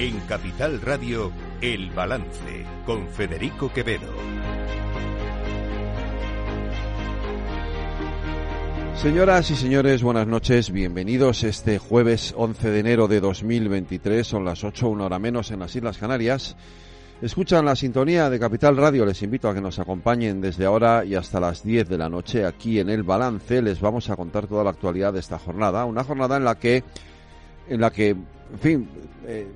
En Capital Radio, El Balance, con Federico Quevedo. Señoras y señores, buenas noches. Bienvenidos este jueves 11 de enero de 2023. Son las 8, una hora menos en las Islas Canarias. Escuchan la sintonía de Capital Radio. Les invito a que nos acompañen desde ahora y hasta las 10 de la noche aquí en El Balance. Les vamos a contar toda la actualidad de esta jornada. Una jornada en la que, en la que, en fin, eh,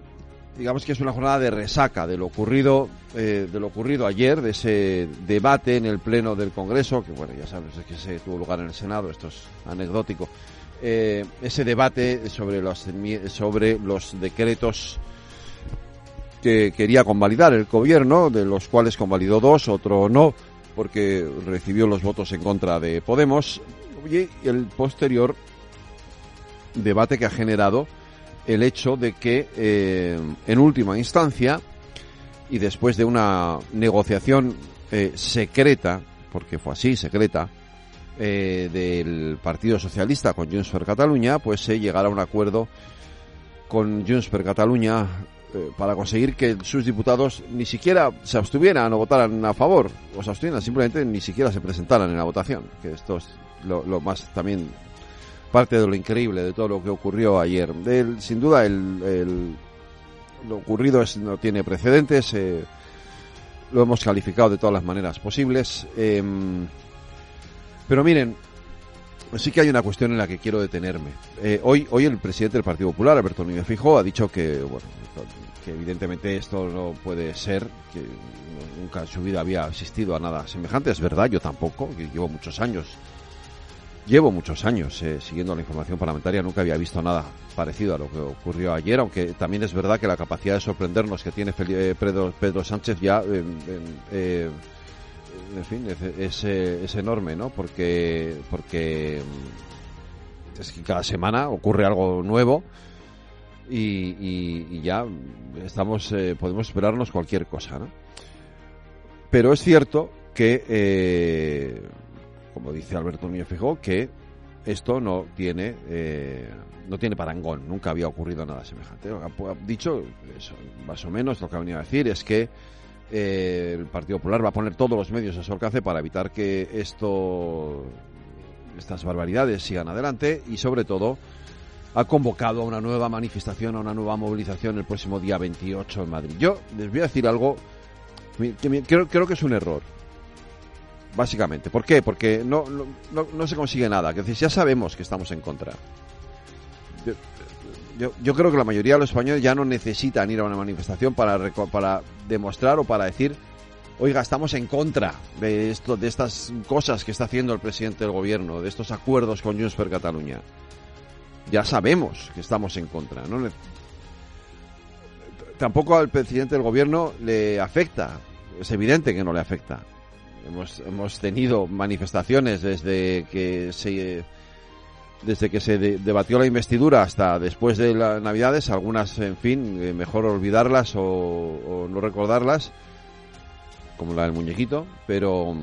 digamos que es una jornada de resaca de lo ocurrido eh, de lo ocurrido ayer de ese debate en el pleno del Congreso que bueno ya sabes que se tuvo lugar en el Senado esto es anecdótico eh, ese debate sobre los sobre los decretos que quería convalidar el gobierno de los cuales convalidó dos otro no porque recibió los votos en contra de Podemos. Y el posterior debate que ha generado el hecho de que, eh, en última instancia, y después de una negociación eh, secreta, porque fue así, secreta, eh, del Partido Socialista con Junts per Catalunya, pues se llegara a un acuerdo con Junts per Catalunya para conseguir que sus diputados ni siquiera se abstuvieran o votaran a favor, o se abstuvieran, simplemente ni siquiera se presentaran en la votación, que esto es lo más también parte de lo increíble de todo lo que ocurrió ayer. sin duda, lo ocurrido es, no tiene precedentes. Eh, lo hemos calificado de todas las maneras posibles. Em, pero miren, sí que hay una cuestión en la que quiero detenerme. Eh, hoy, hoy el presidente del Partido Popular, Alberto Núñez Fijo, ha dicho que, bueno, que evidentemente esto no puede ser, que nunca en su vida había asistido a nada semejante. Es verdad, yo tampoco, llevo muchos años Llevo muchos años eh, siguiendo la información parlamentaria, nunca había visto nada parecido a lo que ocurrió ayer, aunque también es verdad que la capacidad de sorprendernos que tiene eh, Pedro, Sánchez ya, eh, en fin, es, es, enorme, ¿no? Porque, porque mm, es que cada semana ocurre algo nuevo y, ya estamos, podemos esperarnos cualquier cosa, ¿no? Pero es cierto que como dice Alberto Núñez Fijó, que esto no tiene eh, no tiene parangón, nunca había ocurrido nada semejante. Ha dicho, más o menos lo que ha venido a decir es que eh, el Partido Popular va a poner todos los medios a su alcance para evitar que esto estas barbaridades sigan adelante y sobre todo ha convocado a una nueva manifestación, a una nueva movilización el próximo día 28 en Madrid. Yo les voy a decir algo que creo, creo que es un error básicamente. ¿Por qué? Porque no, no, se consigue nada. Es decir, ya sabemos que estamos en contra. Yo, yo, creo que la mayoría de los españoles ya no necesitan ir a una manifestación para, para demostrar o para decir, oiga, estamos en contra de, esto, de estas cosas que está haciendo el presidente del gobierno, de estos acuerdos con Junts per Cataluña. Ya sabemos que estamos en contra. ¿no? Tampoco al presidente del gobierno le afecta. Es evidente que no le afecta. Hemos, hemos tenido manifestaciones desde que se desde que se debatió la investidura hasta después de las Navidades, algunas, en fin, eh, mejor olvidarlas o, no recordarlas, como la del muñequito, pero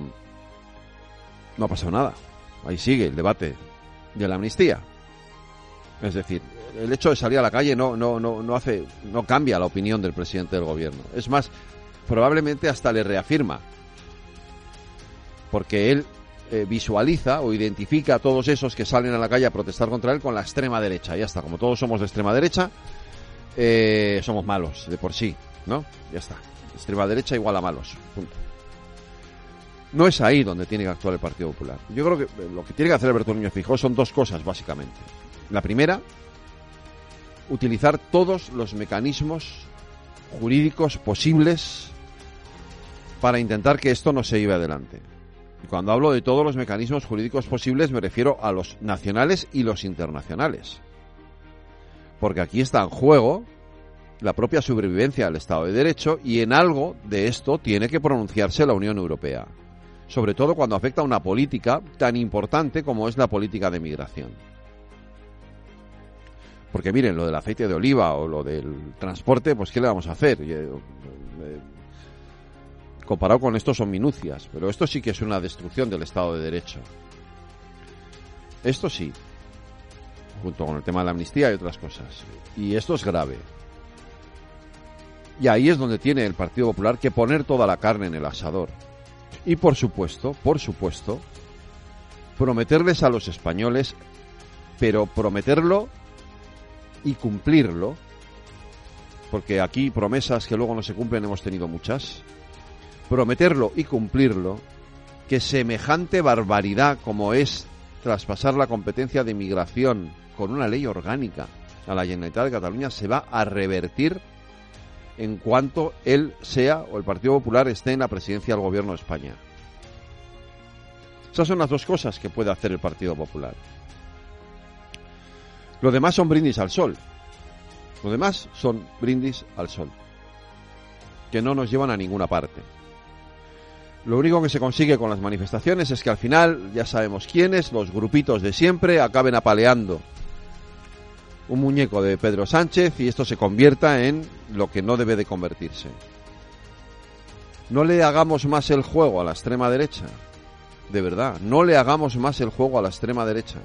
no ha pasado nada. Ahí sigue el debate de la amnistía. Es decir, el hecho de salir a la calle no, no, no, no hace, no cambia la opinión del presidente del gobierno. Es más, probablemente hasta le reafirma porque él eh, visualiza o identifica a todos esos que salen a la calle a protestar contra él con la extrema derecha. Ya está, como todos somos de extrema derecha, eh, somos malos de por sí, ¿no? Ya está. Extrema derecha igual a malos. Punto. No es ahí donde tiene que actuar el Partido Popular. Yo creo que eh, lo que tiene que hacer Alberto Núñez Fijó son dos cosas, básicamente. La primera, utilizar todos los mecanismos jurídicos posibles para intentar que esto no se lleve adelante. Cuando hablo de todos los mecanismos jurídicos posibles me refiero a los nacionales y los internacionales. Porque aquí está en juego la propia sobrevivencia del Estado de Derecho y en algo de esto tiene que pronunciarse la Unión Europea. Sobre todo cuando afecta a una política tan importante como es la política de migración. Porque miren, lo del aceite de oliva o lo del transporte, pues ¿qué le vamos a hacer? Comparado con esto son minucias, pero esto sí que es una destrucción del Estado de Derecho. Esto sí, junto con el tema de la amnistía y otras cosas. Y esto es grave. Y ahí es donde tiene el Partido Popular que poner toda la carne en el asador. Y por supuesto, por supuesto, prometerles a los españoles, pero prometerlo y cumplirlo, porque aquí promesas que luego no se cumplen hemos tenido muchas, prometerlo y cumplirlo, que semejante barbaridad como es traspasar la competencia de migración con una ley orgánica a la Generalitat de Cataluña se va a revertir en cuanto él sea o el Partido Popular esté en la presidencia del Gobierno de España. Esas son las dos cosas que puede hacer el Partido Popular. Lo demás son brindis al sol. Lo demás son brindis al sol. Que no nos llevan a ninguna parte. Lo único que se consigue con las manifestaciones es que al final ya sabemos quiénes, los grupitos de siempre, acaben apaleando un muñeco de Pedro Sánchez y esto se convierta en lo que no debe de convertirse. No le hagamos más el juego a la extrema derecha. De verdad, no le hagamos más el juego a la extrema derecha.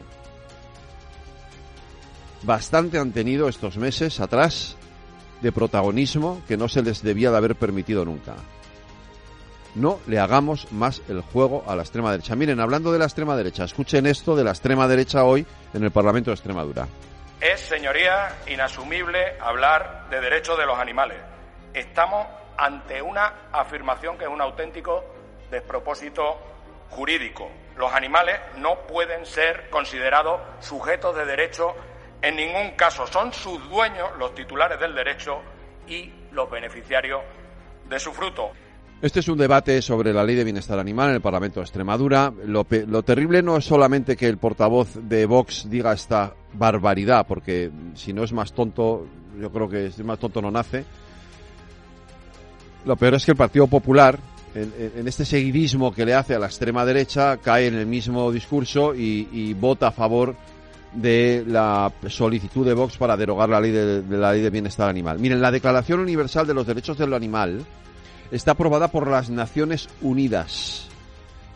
Bastante han tenido estos meses atrás de protagonismo que no se les debía de haber permitido nunca. No le hagamos más el juego a la extrema derecha. Miren, hablando de la extrema derecha, escuchen esto de la extrema derecha hoy en el Parlamento de Extremadura. Es, señoría, inasumible hablar de derechos de los animales. Estamos ante una afirmación que es un auténtico despropósito jurídico. Los animales no pueden ser considerados sujetos de derecho en ningún caso. Son sus dueños los titulares del derecho y los beneficiarios de su fruto. Este es un debate sobre la ley de bienestar animal en el Parlamento de Extremadura. Lo, lo, terrible no es solamente que el portavoz de Vox diga esta barbaridad, porque si no es más tonto, yo creo que si es más tonto no nace. Lo peor es que el Partido Popular, en, en este seguidismo que le hace a la extrema derecha, cae en el mismo discurso y, vota a favor de la solicitud de Vox para derogar la ley de, de la ley de bienestar animal. Miren, la Declaración Universal de los Derechos del Animal está aprobada por las Naciones Unidas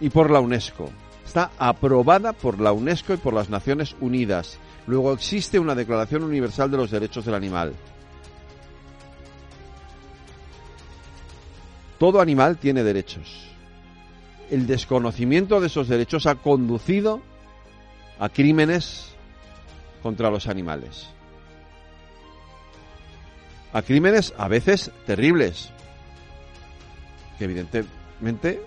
y por la UNESCO. Está aprobada por la UNESCO y por las Naciones Unidas. Luego existe una Declaración Universal de los Derechos del Animal. Todo animal tiene derechos. El desconocimiento de esos derechos ha conducido a crímenes contra los animales. A crímenes a veces terribles, que evidentemente,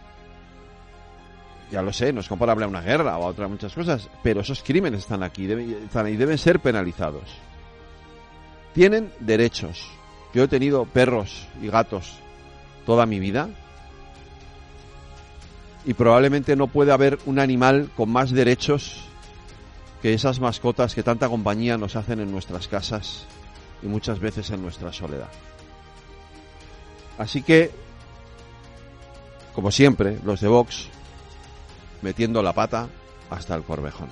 ya lo sé, no es comparable a una guerra o a otras muchas cosas, pero esos crímenes están aquí están y deben ser penalizados. Tienen derechos. Yo he tenido perros y gatos toda mi vida y probablemente no puede haber un animal con más derechos que esas mascotas que tanta compañía nos hacen en nuestras casas y muchas veces en nuestra soledad. Así que como siempre, los de Vox metiendo la pata hasta el corvejón.